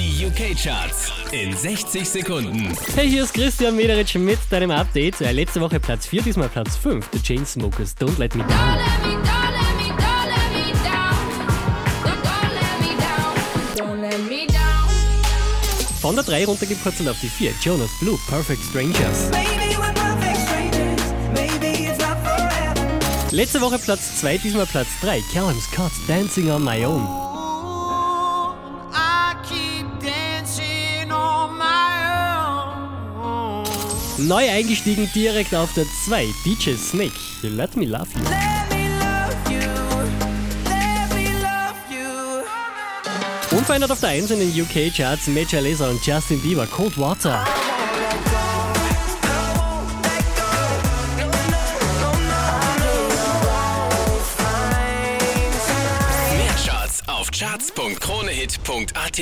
Die UK-Charts in 60 Sekunden. Hey, hier ist Christian Mederitsch mit deinem Update. Äh, letzte Woche Platz 4, diesmal Platz 5. The Chainsmokers, Don't Let Me Down. Von der 3 runtergepurzelt auf die 4. Jonas Blue, Perfect Strangers. Letzte Woche Platz 2, diesmal Platz 3. Callum Scott, Dancing on My Own. Neu eingestiegen direkt auf der 2. DJ Snake, Let Me Love You. Let me love you. Let me love you. Unverändert auf der 1 in den UK-Charts Major Lazer und Justin Bieber, Cold Water. Mehr Charts auf charts.kronehit.at.